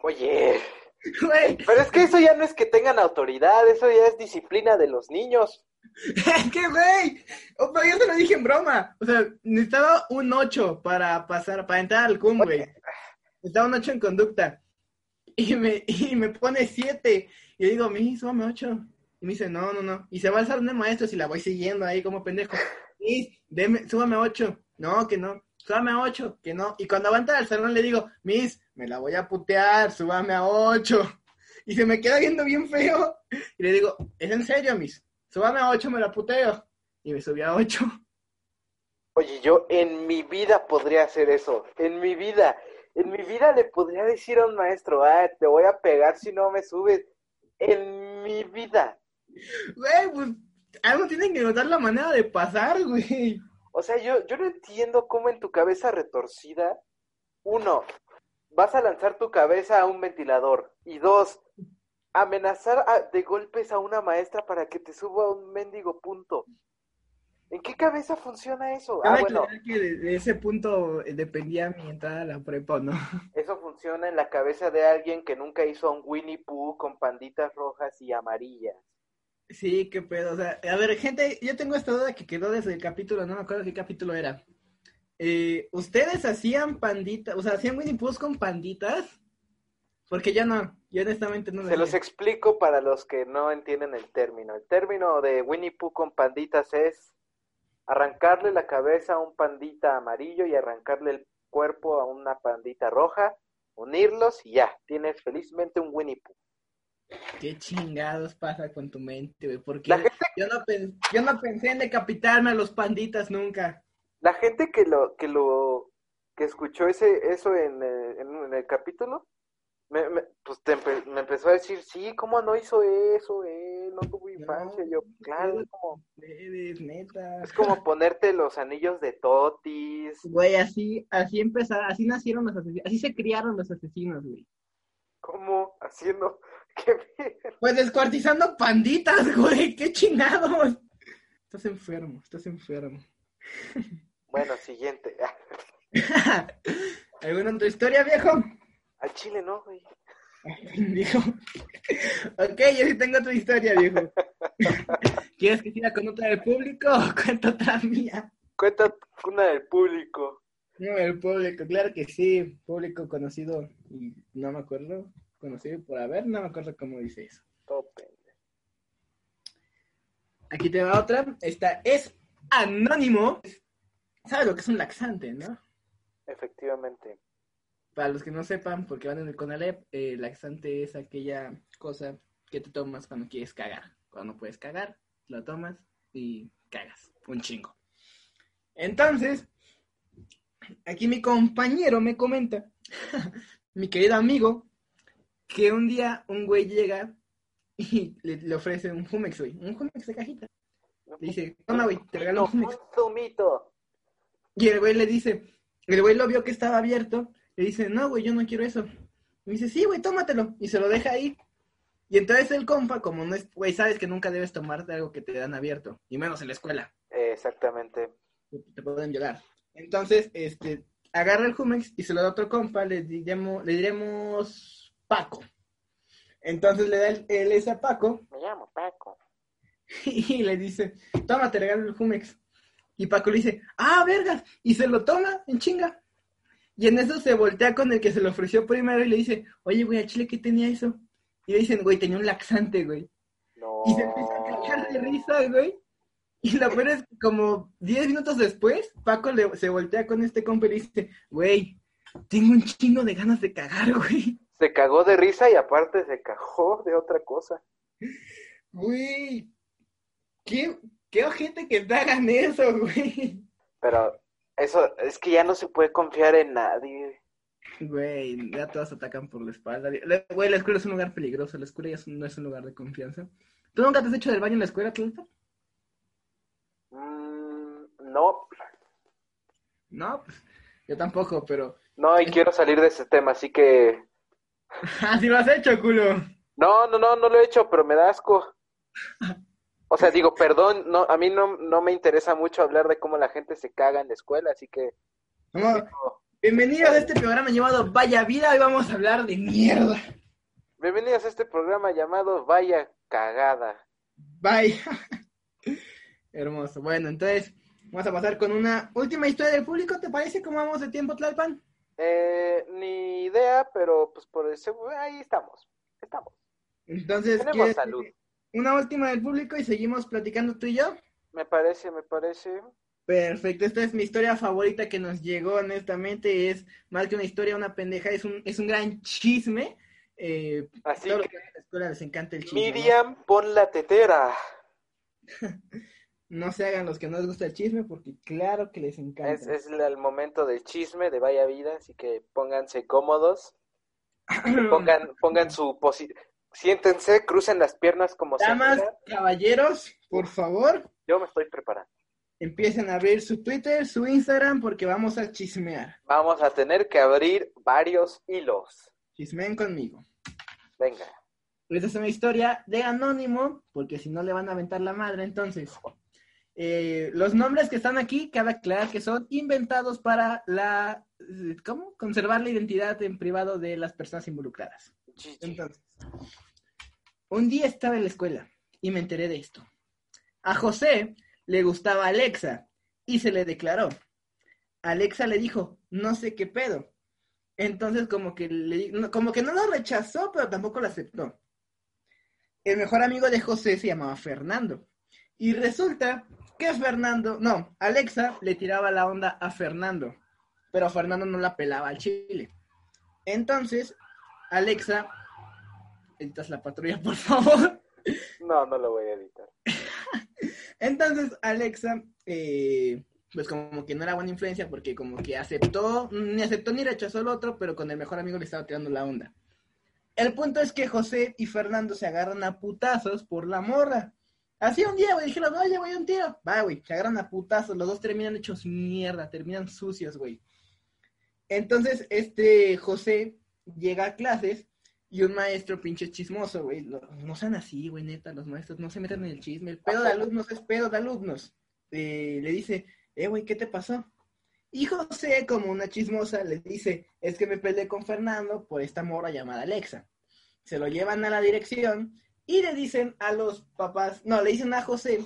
Oye, [laughs] Güey, pero es que eso ya no es que tengan autoridad, eso ya es disciplina de los niños. [laughs] es que, güey, oh, pero yo te lo dije en broma. O sea, necesitaba un 8 para pasar, para entrar al CUM, güey. Necesitaba un 8 en conducta. Y me, y me pone 7. Y yo digo, mi, súbame 8. Y me dice, no, no, no. Y se va al salón de maestros y la voy siguiendo ahí como pendejo. Miss, deme, súbame 8. No, que no. Súbame a 8, que no. Y cuando va al salón le digo, Miss, me la voy a putear, súbame a 8. Y se me queda viendo bien feo. Y le digo, ¿es en serio, Miss? Súbame a 8, me la puteo. Y me subí a 8. Oye, yo en mi vida podría hacer eso, en mi vida, en mi vida le podría decir a un maestro, ah, te voy a pegar si no me subes, en mi vida. Güey, pues algo tienen que notar la manera de pasar, güey. O sea, yo, yo no entiendo cómo en tu cabeza retorcida, uno, vas a lanzar tu cabeza a un ventilador, y dos, amenazar a- de golpes a una maestra para que te suba a un mendigo punto. ¿En qué cabeza funciona eso? Ah, bueno, que de, de ese punto dependía mi entrada a la prepa, ¿o ¿no? [laughs] eso funciona en la cabeza de alguien que nunca hizo un Winnie Pooh con panditas rojas y amarillas. Sí, qué pedo. O sea, a ver, gente, yo tengo esta duda que quedó desde el capítulo, no me acuerdo qué capítulo era. Eh, ¿Ustedes hacían panditas, o sea, hacían Winnie Pooh con panditas? Porque ya no, yo honestamente no lo Se los explico para los que no entienden el término. El término de Winnie Pooh con panditas es arrancarle la cabeza a un pandita amarillo y arrancarle el cuerpo a una pandita roja, unirlos y ya, tienes felizmente un Winnie Pooh. ¿Qué chingados pasa con tu mente, güey? Porque gente, yo no, pen- yo no pensé en decapitarme a los panditas nunca. la gente que lo, que lo, que escuchó ese, eso en, el- en, en el capítulo, me, me- pues te empe- me empezó a decir, sí, ¿cómo no hizo eso? Eh? No tuvo infancia. No, yo, claro, es como, Eres neta. es como ponerte los anillos de Totis. Güey, así, así empezaron, así nacieron los asesinos, así se criaron los asesinos, güey. ¿Cómo? Haciendo. [laughs] ¿Qué bien. Pues descuartizando panditas, güey, qué chingados. Estás enfermo, estás enfermo. Bueno, siguiente. [laughs] [laughs] ¿Alguna otra historia, viejo? Al chile no, güey. [laughs] Dijo. Ok, yo sí tengo otra historia, viejo. [laughs] ¿Quieres que siga con otra del público o cuento otra mía? Cuenta una del público. No, el público, claro que sí, público conocido, y no me acuerdo, conocido por haber, no me acuerdo cómo dice eso. Pendejo. Aquí te va otra, esta es anónimo. ¿Sabes lo que es un laxante, no? Efectivamente. Para los que no sepan, porque van en el CONALEP, eh, laxante es aquella cosa que te tomas cuando quieres cagar. Cuando no puedes cagar, lo tomas y cagas, un chingo. Entonces, aquí mi compañero me comenta, [laughs] mi querido amigo, que un día un güey llega y le, le ofrece un Jumex, güey, un Jumex de cajita. Le dice, toma, güey, te regalo un Jumex. un zumito. Y el güey le dice, el güey lo vio que estaba abierto, le dice, no, güey, yo no quiero eso. Y dice, sí, güey, tómatelo. Y se lo deja ahí. Y entonces el compa, como no es, güey, sabes que nunca debes tomarte algo que te dan abierto, y menos en la escuela, exactamente. te te pueden violar. Entonces, este, agarra el Jumex y se lo da a otro compa, le diremos, le diremos Paco. Entonces le da el, el ese a Paco Me llamo Paco. [laughs] y le dice, toma, te regalo el Jumex. Y Paco le dice, ah, vergas, y se lo toma en chinga. Y en eso se voltea con el que se lo ofreció primero y le dice, oye, güey, a Chile, ¿qué tenía eso? Y le dicen, güey, tenía un laxante, güey. No. Y se empieza a cagar de risa, güey. Y lo peor es que como 10 minutos después, Paco le- se voltea con este compa y le dice, güey, tengo un chingo de ganas de cagar, güey. Se cagó de risa y aparte se cagó de otra cosa. Güey, qué, qué ojete que te hagan eso, güey. Pero eso es que ya no se puede confiar en nadie. Güey, ya todos atacan por la espalda. Güey, la escuela es un lugar peligroso. La escuela ya no es un lugar de confianza. ¿Tú nunca te has hecho del baño en la escuela, Tlalpan? Mm, no, No, pues yo tampoco, pero. no, y quiero salir de ese tema, así que... [laughs] ¡Ah, sí lo has hecho, culo! No, no, no, no lo he hecho, pero me da asco. [laughs] O sea, digo, perdón, no, a mí no, no me interesa mucho hablar de cómo la gente se caga en la escuela, así que... Bienvenidos a este programa llamado Vaya Vida. Hoy vamos a hablar de mierda. Bienvenidos a este programa llamado Vaya Cagada. Bye. [laughs] Hermoso. Bueno, entonces vamos a pasar con una última historia del público. ¿Te parece cómo vamos de tiempo, Tlalpan? Eh, ni idea, pero pues por eso, ahí estamos, estamos. Entonces, Tenemos ¿quieres salud. Una última del público y seguimos platicando tú y yo? Me parece, me parece. Perfecto, esta es mi historia favorita que nos llegó honestamente, es más que una historia, una pendeja, es un, es un gran chisme. Eh, Así los que, que van a la escuela les encanta el chisme. ¿no? Miriam, pon la tetera. [laughs] No se hagan los que no les gusta el chisme porque claro que les encanta. Es, es el momento del chisme de Vaya Vida, así que pónganse cómodos, [clears throat] pongan, pongan su posi siéntense, crucen las piernas como se Damas, caballeros, por favor, Yo me estoy preparando. empiecen a abrir su Twitter, su Instagram porque vamos a chismear. Vamos a tener que abrir varios hilos. Chismeen conmigo. Venga. Esta es una historia de anónimo, porque si no le van a aventar la madre. Entonces, eh, los nombres que están aquí, cabe aclarar que son inventados para la, ¿cómo? Conservar la identidad en privado de las personas involucradas. Entonces, un día estaba en la escuela y me enteré de esto. A José le gustaba Alexa y se le declaró. Alexa le dijo, no sé qué pedo. Entonces como que le, como que no lo rechazó, pero tampoco lo aceptó. El mejor amigo de José se llamaba Fernando. Y resulta que Fernando, no, Alexa le tiraba la onda a Fernando, pero Fernando no la pelaba al chile. Entonces, Alexa, editas la patrulla, por favor. No, no lo voy a editar. [laughs] Entonces, Alexa, eh, pues como que no era buena influencia porque como que aceptó, ni aceptó ni rechazó el otro, pero con el mejor amigo le estaba tirando la onda. El punto es que José y Fernando se agarran a putazos por la morra. Así un día, güey, dijeron, oye, güey, un tiro. Va, güey, se agarran a putazos, los dos terminan hechos mierda, terminan sucios, güey. Entonces, este José llega a clases y un maestro pinche chismoso, güey. No, sean así, güey, neta, los maestros no se metan en el chisme. El pedo de alumnos es pedo de alumnos. Eh, le dice, eh, güey, ¿qué te pasó? Y José, como una chismosa, le dice, es que me peleé con Fernando por esta morra llamada Alexa. Se lo llevan a la dirección y le dicen a los papás, no, le dicen a José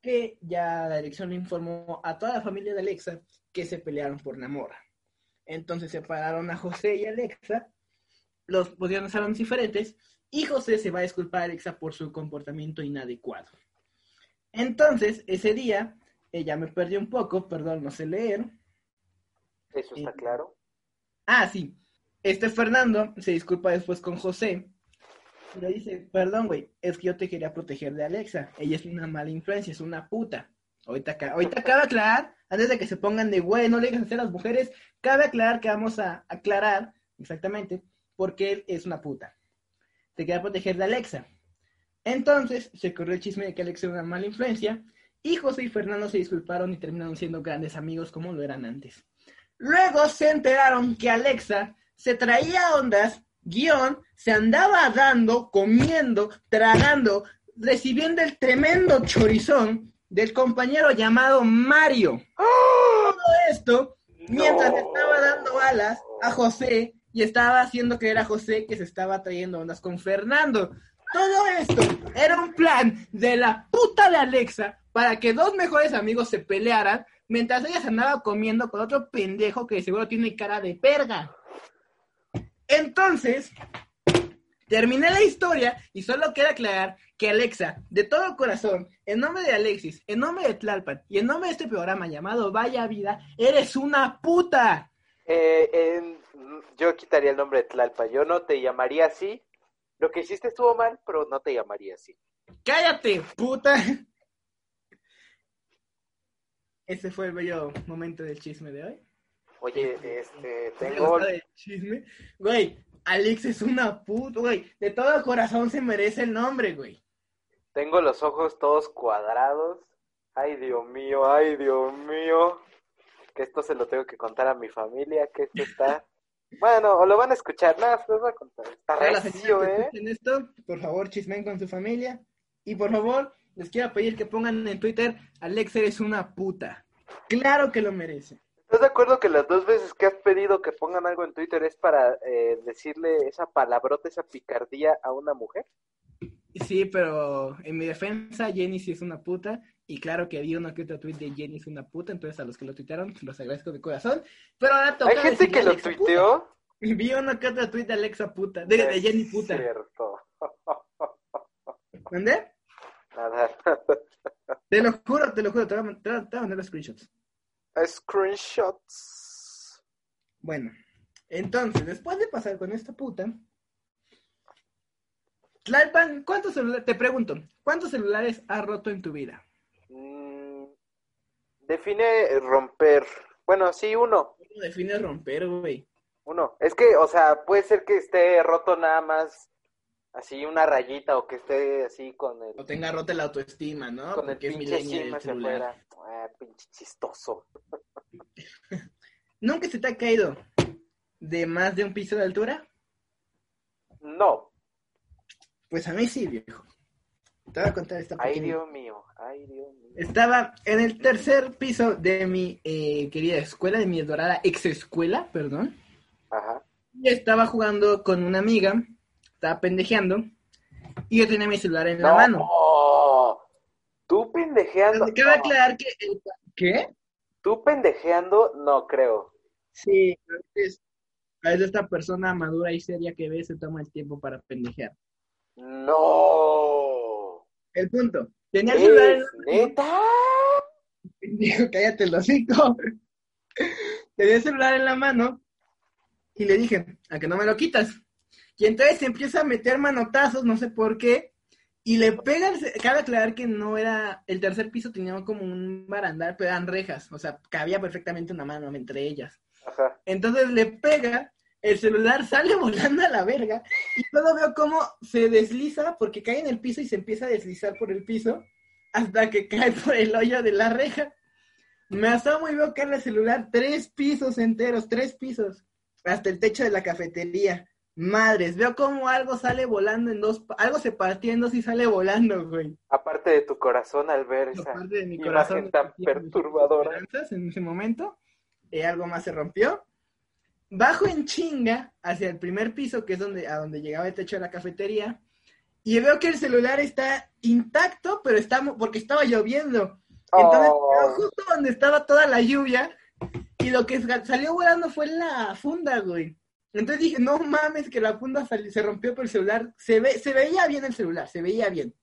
que ya la dirección le informó a toda la familia de Alexa que se pelearon por la morra. Entonces separaron a José y Alexa, los en salones diferentes y José se va a disculpar a Alexa por su comportamiento inadecuado. Entonces, ese día, ella me perdió un poco, perdón, no sé leer. Eso está Sí. claro. Ah, sí. Este Fernando se disculpa después con José. Y le dice, perdón, güey, es que yo te quería proteger de Alexa. Ella es una mala influencia, es una puta. Ahorita, ahorita cabe aclarar, antes de que se pongan de güey, no le digas a las mujeres, cabe aclarar que vamos a aclarar exactamente por qué él es una puta. Te quería proteger de Alexa. Entonces se corrió el chisme de que Alexa era una mala influencia y José y Fernando se disculparon y terminaron siendo grandes amigos como lo eran antes. Luego se enteraron que Alexa se traía ondas, guion, se andaba dando, comiendo, tragando, recibiendo el tremendo chorizón del compañero llamado Mario. Todo esto mientras No. estaba dando alas a José y estaba haciendo creer a José que se estaba trayendo ondas con Fernando. Todo esto era un plan de la puta de Alexa para que dos mejores amigos se pelearan mientras ella se andaba comiendo con otro pendejo que seguro tiene cara de perga. Entonces, terminé la historia y solo queda aclarar que Alexa, de todo corazón, en nombre de Alexis, en nombre de Tlalpan y en nombre de este programa llamado Vaya Vida, eres una puta. Eh, en- yo quitaría el nombre de Tlalpa. Yo no te llamaría así. Lo que hiciste estuvo mal, pero no te llamaría así. Cállate, puta. Ese fue el bello momento del chisme de hoy. Oye, este, tengo... de chisme. Güey, Alex es una puta, güey. De todo corazón se merece el nombre, güey. Tengo los ojos todos cuadrados. Ay, Dios mío, ay, Dios mío. Que esto se lo tengo que contar a mi familia, que esto está... Bueno, o lo van a escuchar, nada, se los voy a contar. Está recio, que ¿eh? escuchen esto, por favor, chismen con su familia. Y por favor, les quiero pedir que pongan en Twitter, Alex eres una puta. Claro que lo merece. ¿Estás de acuerdo que las dos veces que has pedido que pongan algo en Twitter es para eh, decirle esa palabrota, esa picardía a una mujer? Sí, pero en mi defensa, Jenny sí es una puta. Y claro que vi uno que otro tweet de Jenny es una puta. Entonces a los que lo tuitearon, los agradezco de corazón. Pero ahora toca Hay gente que lo Alexa tuiteó. Y vi uno que otro tweet de Alexa puta. De, de Jenny puta. Cierto. ¿Dónde? Nada. Te lo juro, te lo juro. Te voy a, te voy a- te voy a mandar los screenshots. Screenshots. Bueno, entonces, después de pasar con esta puta, Tlalpan, ¿cuántos celulares, te pregunto, ¿cuántos celulares has roto en tu vida? Define romper. Bueno, sí, uno. ¿Cómo defines romper, güey? Uno. Es que, o sea, puede ser que esté roto nada más así una rayita o que esté así con el, O tenga rota la autoestima, ¿no? con el Porque es pinche el hacia afuera. Ah, pinche chistoso. [laughs] ¿Nunca se te ha caído de más de un piso de altura? No. Pues a mí sí, viejo. Te voy a contar esta Ay, pequeña Dios mío. Ay, Dios mío. Estaba en el tercer piso de mi eh, querida escuela, de mi adorada ex escuela, perdón. Ajá. Y estaba jugando con una amiga, estaba pendejeando, y yo tenía mi celular en la No. mano. Tú pendejeando. Cabe no. aclarar que... el- ¿Qué? Tú pendejeando, no creo. Sí, a veces, a veces esta persona madura y seria que ve se toma el tiempo para pendejear. No. El punto, tenía el celular en ¿Es neta? Dijo, cállate el hocico. Tenía el celular en la mano y le dije, a que no me lo quitas. Y entonces se empieza a meter manotazos, no sé por qué, y le pega, el cabe aclarar que no era, el tercer piso tenía como un barandal, pero eran rejas, o sea, cabía perfectamente una mano entre ellas. Ajá. Entonces le pega, el celular sale [laughs] volando a la verga, y todo veo cómo se desliza, porque cae en el piso y se empieza a deslizar por el piso, hasta que cae por el hoyo de la reja. Me asomo y veo caer el celular tres pisos enteros, tres pisos, hasta el techo de la cafetería. Madres, veo como algo sale volando en dos, algo se partió en dos y sale volando, güey. Aparte de tu corazón al ver esa Aparte de mi imagen corazón. tan que tiene perturbadora. En ese momento, eh, algo más se rompió. Bajo en chinga hacia el primer piso, que es donde, a donde llegaba el techo de la cafetería, y veo que el celular está intacto, pero está, porque estaba lloviendo. Entonces, Oh. justo donde estaba toda la lluvia, y lo que sa- salió volando fue la funda, güey. Entonces dije, no mames, que la funda se rompió por el celular. Se, ve, se veía bien el celular, se veía bien.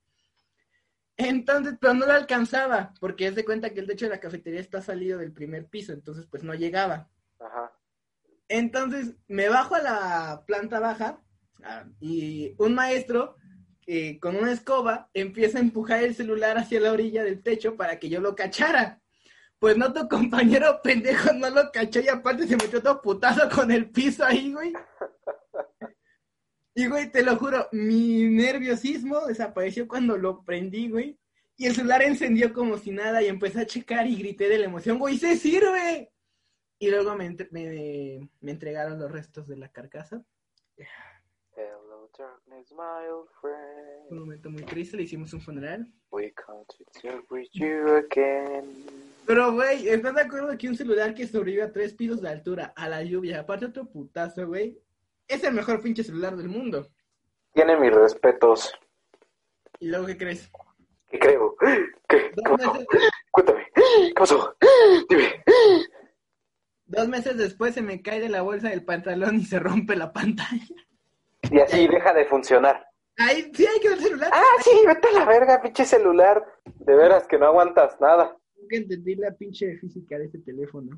Entonces, pero no lo alcanzaba, porque es de cuenta que el techo de la cafetería está salido del primer piso, entonces pues no llegaba. Ajá. Entonces me bajo a la planta baja ah, y un maestro eh, con una escoba empieza a empujar el celular hacia la orilla del techo para que yo lo cachara. Pues no, tu [laughs] compañero pendejo no lo cachó y aparte se metió todo putazo con el piso ahí, güey. Y, güey, te lo juro, mi nerviosismo desapareció cuando lo prendí, güey. Y el celular encendió como si nada y empecé a checar y grité de la emoción, güey, ¡se sirve! Y luego me, me, me entregaron los restos de la carcasa. Hello, darkness, my old friend. Un momento muy triste, le hicimos un funeral. We to celebrate you again. Pero, güey, ¿estás de acuerdo que un celular que sobrevive a tres pisos de altura, a la lluvia, aparte otro putazo, güey, es el mejor pinche celular del mundo? Tiene mis respetos. ¿Y luego qué crees? ¿Qué creo? ¿Qué? ¿Qué pasó? Cuéntame. ¿Qué pasó? Meses después se me cae de la bolsa del pantalón y se rompe la pantalla. Y así deja de funcionar. Ahí sí hay que ver el celular. Ah, sí, vete a la verga, pinche celular. De veras que no aguantas nada. Nunca entendí la pinche física de ese teléfono.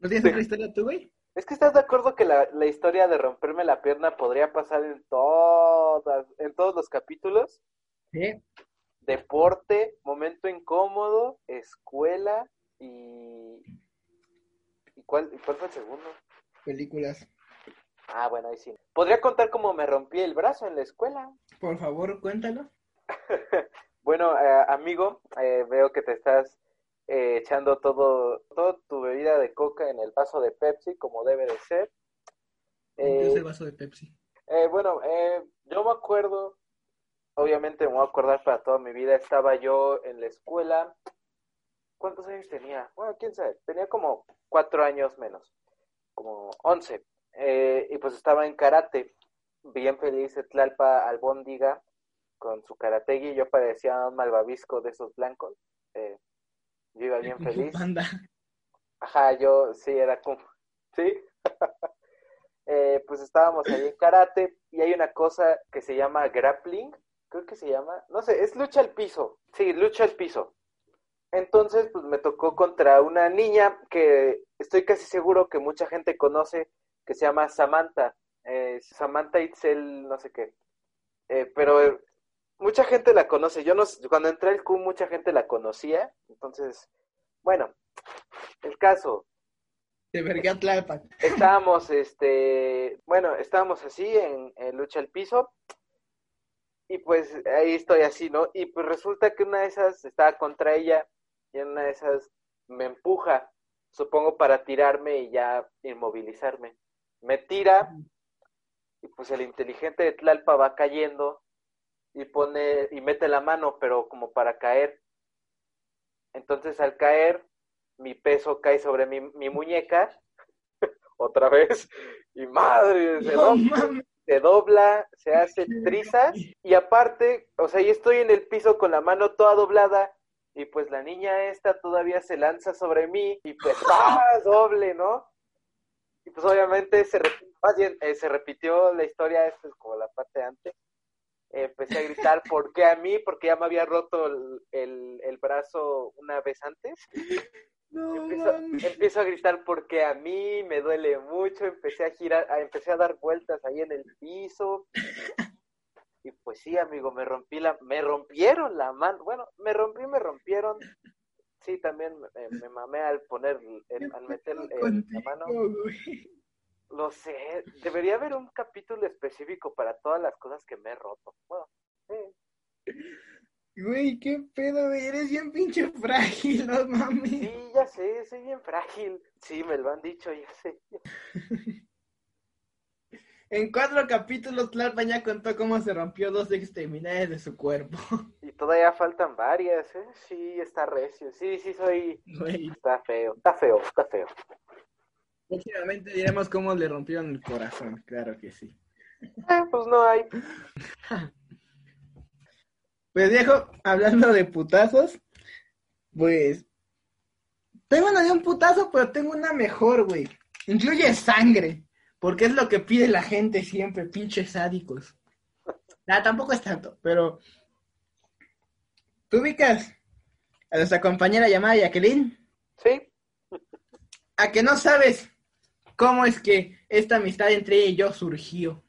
¿No tienes otra historia tú, güey? Es que estás de acuerdo que la, la historia de romperme la pierna podría pasar en todas, en todos los capítulos. Sí. Deporte, momento incómodo, escuela y ¿Y cuál, cuál fue el segundo? Películas. Ah, bueno, ahí sí. ¿Podría contar cómo me rompí el brazo en la escuela? [laughs] Por favor, cuéntalo. bueno, eh, amigo, eh, veo que te estás eh, echando todo, todo tu bebida de coca en el vaso de Pepsi, como debe de ser. Eh, el vaso de Pepsi. Eh, bueno, yo me acuerdo, obviamente me voy a acordar para toda mi vida, estaba yo en la escuela. ¿Cuántos años tenía? Bueno, quién sabe, tenía como cuatro años menos, como once. Eh, y pues estaba en karate, bien feliz de Tlalpa Albóndiga con su karategui. Yo parecía un malvavisco de esos blancos. Eh, yo iba bien [laughs] feliz. Ajá, yo sí, era como, [laughs] sí. [laughs] eh, pues estábamos ahí en karate y hay una cosa que se llama grappling, creo que se llama, no sé, es lucha al piso, sí, lucha al piso. Entonces, pues me tocó contra una niña que estoy casi seguro que mucha gente conoce, que se llama Samantha, eh, Samantha Itzel, no sé qué. Eh, pero mucha gente la conoce. Yo no, cuando entré al Q, mucha gente la conocía. Entonces, bueno, el caso. De verga Estábamos, este, bueno, estábamos así en, en, lucha al piso. Y pues ahí estoy así, ¿no? Y pues resulta que una de esas estaba contra ella y en una de esas me empuja, supongo para tirarme y ya inmovilizarme. Me tira y pues el inteligente de Tlalpa va cayendo y pone y mete la mano, pero como para caer. Entonces al caer, mi peso cae sobre mi, mi muñeca, [laughs] otra vez, [laughs] y madre, se, no, dobla, se dobla, se hace trizas, y aparte, o sea, yo estoy en el piso con la mano toda doblada, y pues la niña esta todavía se lanza sobre mí, y pues, ¡ah! [laughs] doble, ¿no? Y pues obviamente se, bien, eh, se repitió la historia, esto es como la parte antes, empecé a gritar, ¿por qué a mí? Porque ya me había roto el, el, el brazo una vez antes. No, empiezo, empiezo, a gritar, ¿por qué a mí? Me duele mucho, empecé a girar, a, empecé a dar vueltas ahí en el piso. Y pues sí, amigo, me rompí la, me rompieron la mano, bueno, me rompí, me rompieron. Sí, también me, me mamé al poner, el, al meter el, la mano. Lo sé, debería haber un capítulo específico para todas las cosas que me he roto. Bueno, sí. Güey, qué pedo, güey, eres bien pinche frágil, no mames. Sí, ya sé, soy bien frágil. Sí, me lo han dicho, ya sé. [laughs] en cuatro capítulos, Tlalpan ya contó cómo se rompió dos extremidades de su cuerpo. [laughs] Y todavía faltan varias, ¿eh? Sí, está recio. Sí, sí, soy... Güey. Está feo, está feo, está feo. Próximamente diremos cómo le rompieron el corazón, claro que sí. Eh, pues no hay. Pues viejo, hablando de putazos, pues tengo una de un putazo, pero tengo una mejor, güey. Incluye sangre, porque es lo que pide la gente siempre, pinches sádicos. Nada, tampoco es tanto, pero ¿tú ubicas a nuestra compañera llamada Jacqueline? Sí. ¿A que no sabes cómo es que esta amistad entre ella y yo surgió?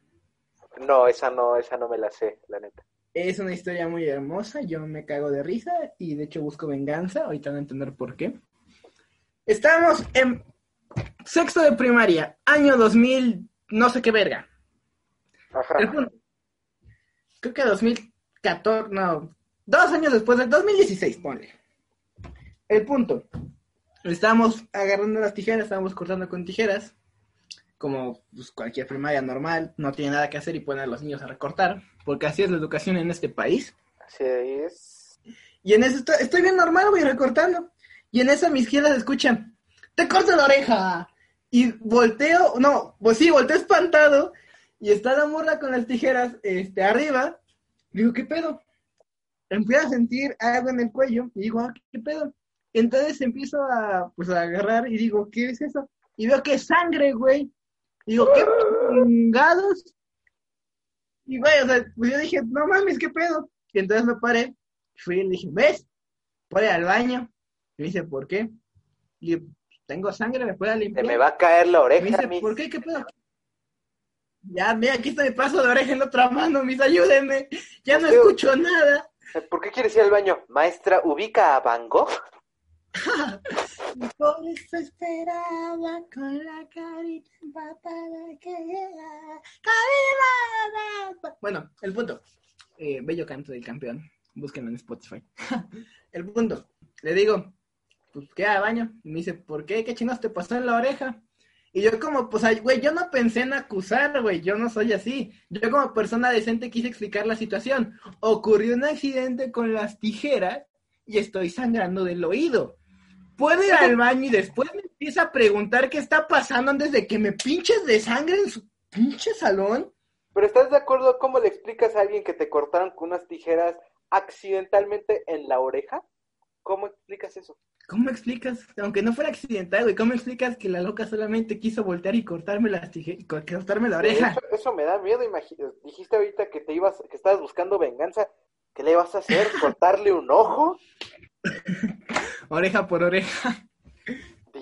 No, esa no, esa no me la sé, la neta. Es una historia muy hermosa, yo me cago de risa y de hecho busco venganza, ahorita van a entender por qué. Estamos en sexto de primaria, año 2000, no sé qué verga. Ajá. El punto, creo que 2014, no, dos años después del 2016, ponle. El punto, estábamos agarrando las tijeras, estábamos cortando con tijeras, como pues, cualquier primaria normal, no tiene nada que hacer y ponen a los niños a recortar, porque así es la educación en este país. Así es. Y en eso estoy, estoy bien normal, voy recortando. Y en eso a mi izquierda se escuchan, ¡te corto la oreja! Y volteo, no, pues sí, volteo espantado, y está la morra con las tijeras este, arriba. Digo, ¿qué pedo? Empiezo a sentir algo en el cuello, y digo, ah, ¿qué pedo? Entonces empiezo a, pues, a agarrar y digo, ¿qué es eso? Y veo que es sangre, güey. Digo, ¿qué chingados? Y güey, o sea, pues yo dije, no mames, ¿qué pedo? Y entonces me paré, fui y le dije, ¿ves? Voy al baño. Y me dice, ¿por qué? Y tengo sangre, ¿me puedes Se limpiar? me va a caer la Me oreja. dice, mis. ¿por qué? ¿Qué pedo? Ya, mira, aquí está mi paso de oreja en la otra mano, mis, ayúdenme. Ya no escucho nada. ¿Por qué quieres ir al baño? Maestra, ¿ubica a Van Gogh? [laughs] Por eso esperaba con la carita empapada que llega. Bueno, el punto. Eh, bello canto del campeón. Búsquenlo en Spotify. [laughs] el punto. Le digo, pues queda baño. Y me dice, ¿por qué? ¿Qué chinos te pasó en la oreja? Y yo como, pues, güey, yo no pensé en acusar, güey, yo no soy así. Yo como persona decente quise explicar la situación. Ocurrió un accidente con las tijeras y estoy sangrando del oído. Puedo ir al baño y después me empieza a preguntar qué está pasando antes de que me pinches de sangre en su pinche salón. Pero ¿estás de acuerdo cómo le explicas a alguien que te cortaron con unas tijeras accidentalmente en la oreja? ¿Cómo explicas eso? ¿Cómo explicas? Aunque no fuera accidental, güey, ¿cómo explicas que la loca solamente quiso voltear y cortarme las tijeras, cortarme la oreja? Eso, me da miedo, dijiste ahorita que te ibas, que estabas buscando venganza, ¿qué le vas a hacer? [laughs] ¿Cortarle un ojo? [laughs] oreja por oreja.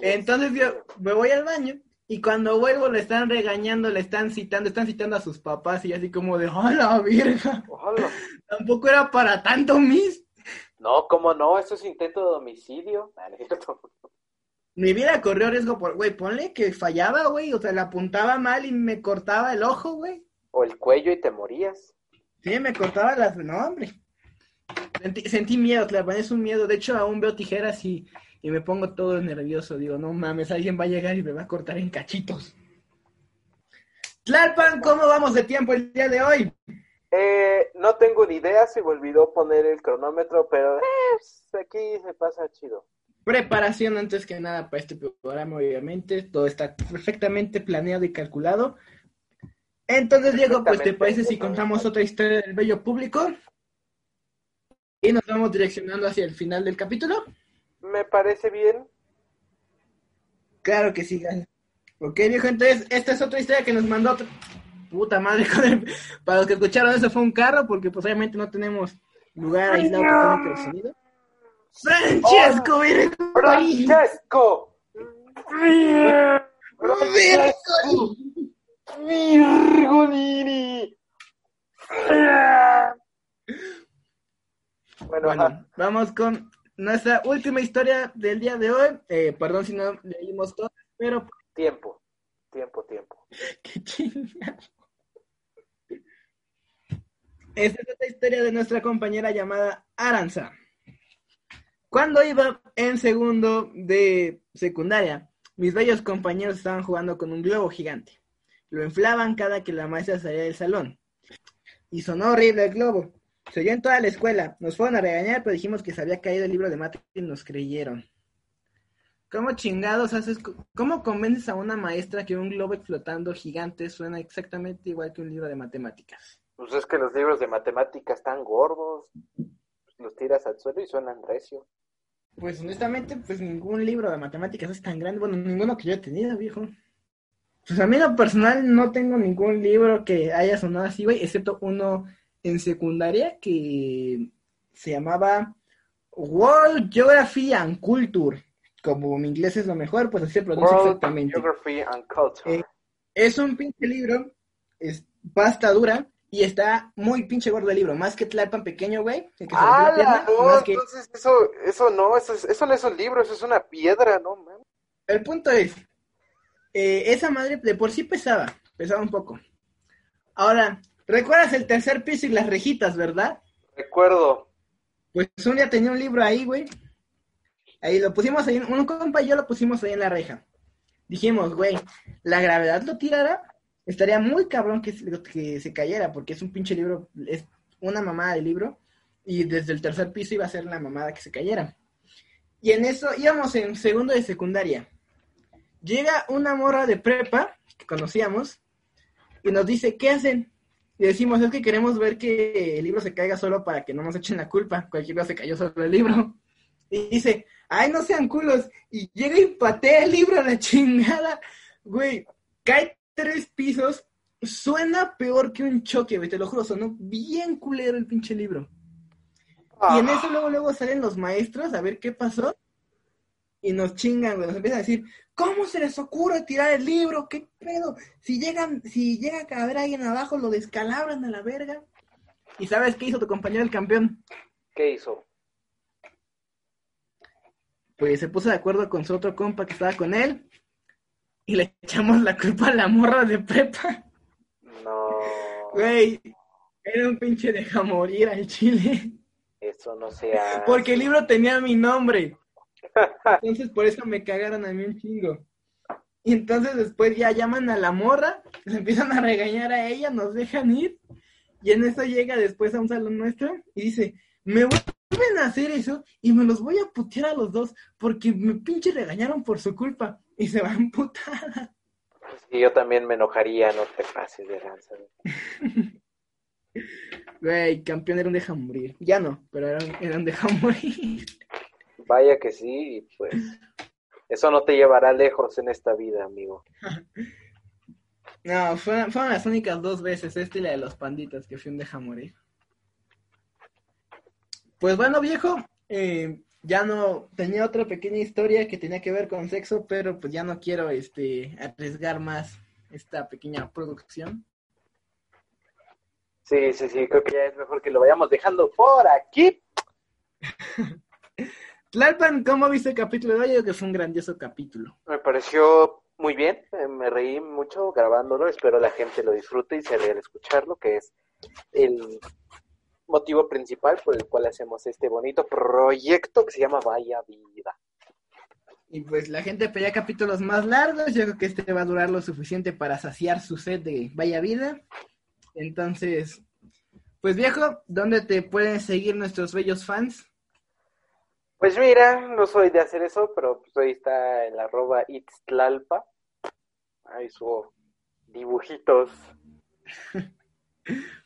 Entonces yo me voy al baño y cuando vuelvo le están regañando, le están citando, están citando a sus papás y así como de, ¡hola, virga! [laughs] Tampoco era para tanto, mis. No, ¿cómo no? Eso es intento de homicidio. [laughs] Mi vida corrió riesgo por, güey, ponle que fallaba, güey, o sea, le apuntaba mal y me cortaba el ojo, güey. O el cuello y te morías. Sí, me cortaba las, no, hombre. Sentí, miedo, claro, es un miedo. De hecho, aún veo tijeras y, y me pongo todo nervioso. Digo, no mames, alguien va a llegar y me va a cortar en cachitos. Tlalpan, ¿cómo vamos de tiempo el día de hoy? Eh, no tengo ni idea, se me olvidó poner el cronómetro, pero eh, pues, aquí se pasa chido. Preparación antes que nada para este programa, obviamente. Todo está perfectamente planeado y calculado. Entonces, Diego, pues te parece si contamos otra historia del bello público y nos vamos direccionando hacia el final del capítulo. Me parece bien. Claro que sí, Ok, viejo, entonces esta es otra historia que nos mandó otro puta madre, [laughs] para los que escucharon eso fue un carro, porque pues obviamente no tenemos lugar aislado totalmente del sonido. Francesco, oh, Francesco. Francesco. Bueno, bueno vamos con nuestra última historia del día de hoy. Eh, perdón si no leímos todo, pero... Tiempo, tiempo, tiempo. [laughs] Qué chingada. Esta es la historia de nuestra compañera llamada Aranza. Cuando iba en segundo de secundaria, mis bellos compañeros estaban jugando con un globo gigante. Lo inflaban cada que la maestra salía del salón. Y sonó horrible el globo. Se oyó en toda la escuela. Nos fueron a regañar, pero dijimos que se había caído el libro de mate y nos creyeron. ¿Cómo chingados haces? ¿Cómo convences a una maestra que un globo flotando gigante suena exactamente igual que un libro de matemáticas? Pues es que los libros de matemáticas están gordos, los tiras al suelo y suenan recio. Pues honestamente, pues ningún libro de matemáticas es tan grande, bueno, ninguno que yo he tenido, viejo. Pues a mí en lo personal no tengo ningún libro que haya sonado así, güey, excepto uno en secundaria que se llamaba World Geography and Culture. Como mi inglés es lo mejor, pues así se pronuncia World exactamente. Geography and Culture. Eh, es un pinche libro, es pasta dura, y está muy pinche gordo el libro, más que Tlalpan pequeño, güey. Ah, no, entonces eso, eso no, eso, eso no es un libro, eso es una piedra, no, man. El punto es, eh, esa madre de por sí pesaba, pesaba un poco. Ahora, ¿recuerdas el tercer piso y las rejitas, verdad? Recuerdo. Pues un día tenía un libro ahí, güey. Ahí lo pusimos ahí, un compa y yo lo pusimos ahí en la reja. Dijimos, güey, ¿la gravedad lo tirará? Estaría muy cabrón que, se cayera, porque es un pinche libro, es una mamada de libro, y desde el tercer piso iba a ser la mamada que se cayera. Y en eso íbamos en segundo de secundaria. Llega una morra de prepa, que conocíamos, y nos dice, ¿qué hacen? Y decimos, es que queremos ver que el libro se caiga solo para que no nos echen la culpa. Cualquier cosa se cayó sobre el libro. Y dice, ay, no sean culos. Y llega y patea el libro a la [laughs] chingada. Güey, cae tres pisos, suena peor que un choque, te lo juro, sonó bien culero el pinche libro. Y en eso luego, luego salen los maestros a ver qué pasó y nos chingan, güey, nos empiezan a decir, ¿cómo se les ocurre tirar el libro? ¿Qué pedo? Si llegan, si llega a caber alguien abajo, lo descalabran a la verga. ¿Y sabes qué hizo tu compañero el campeón? ¿Qué hizo? pues se puso de acuerdo con su otro compa que estaba con él y le echamos la culpa a la morra de prepa. No, Güey, era un pinche deja morir al chile. eso no sea. Porque el libro tenía mi nombre. Entonces por eso me cagaron a mí un chingo. Y entonces después ya llaman a la morra, le empiezan a regañar a ella, nos dejan ir. Y en eso llega después a un salón nuestro y dice, me vuelven a hacer eso y me los voy a putear a los dos porque me pinche regañaron por su culpa. Y se va a emputar. Y yo también me enojaría, no te pases de lanza. [laughs] Güey, campeón era un deja morir. Ya no, pero era un, era un deja morir. Vaya que sí, y pues eso no te llevará lejos en esta vida, amigo. [laughs] No, fueron, fueron las únicas dos veces, esta y la de los panditas, que fui un deja morir. Pues bueno, viejo, eh, ya no tenía otra pequeña historia que tenía que ver con sexo, pero pues ya no quiero este arriesgar más esta pequeña producción. Sí, sí, sí, creo que ya es mejor que lo vayamos dejando por aquí. [laughs] Tlalpan, ¿cómo viste el capítulo de hoy? Que fue un grandioso capítulo. Me pareció muy bien, eh, me reí mucho grabándolo, espero la gente lo disfrute y se ría al escucharlo, que es el motivo principal por el cual hacemos este bonito proyecto que se llama Vaya Vida. Y pues la gente pedía capítulos más largos, yo creo que este va a durar lo suficiente para saciar su sed de vaya vida. Entonces, pues viejo, ¿dónde te pueden seguir nuestros bellos fans? Pues mira, no soy de hacer eso, pero pues ahí está el arroba itztlalpa. Ahí subo dibujitos. [laughs]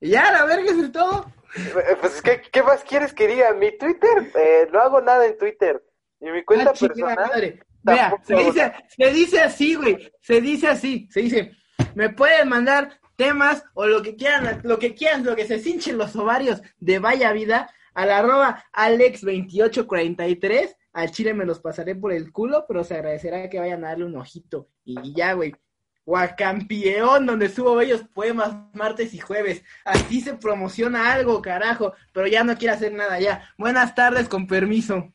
Y ya, la verga es todo. Eh, Pues ¿qué, qué más quieres que diga? Mi Twitter, eh, no hago nada en Twitter. Y mi cuenta Ah, personal. Mira, se dice, se dice así, güey. Se dice así. Se dice, me pueden mandar temas o lo que quieran, lo que quieran, lo que se cinchen los ovarios de Vaya Vida al arroba Alex2843. Al chile me los pasaré por el culo, pero se agradecerá que vayan a darle un ojito. Y ya, güey. Guacampeón, donde subo bellos poemas martes y jueves. Así se promociona algo, carajo. Pero ya no quiero hacer nada ya. Buenas tardes, con permiso.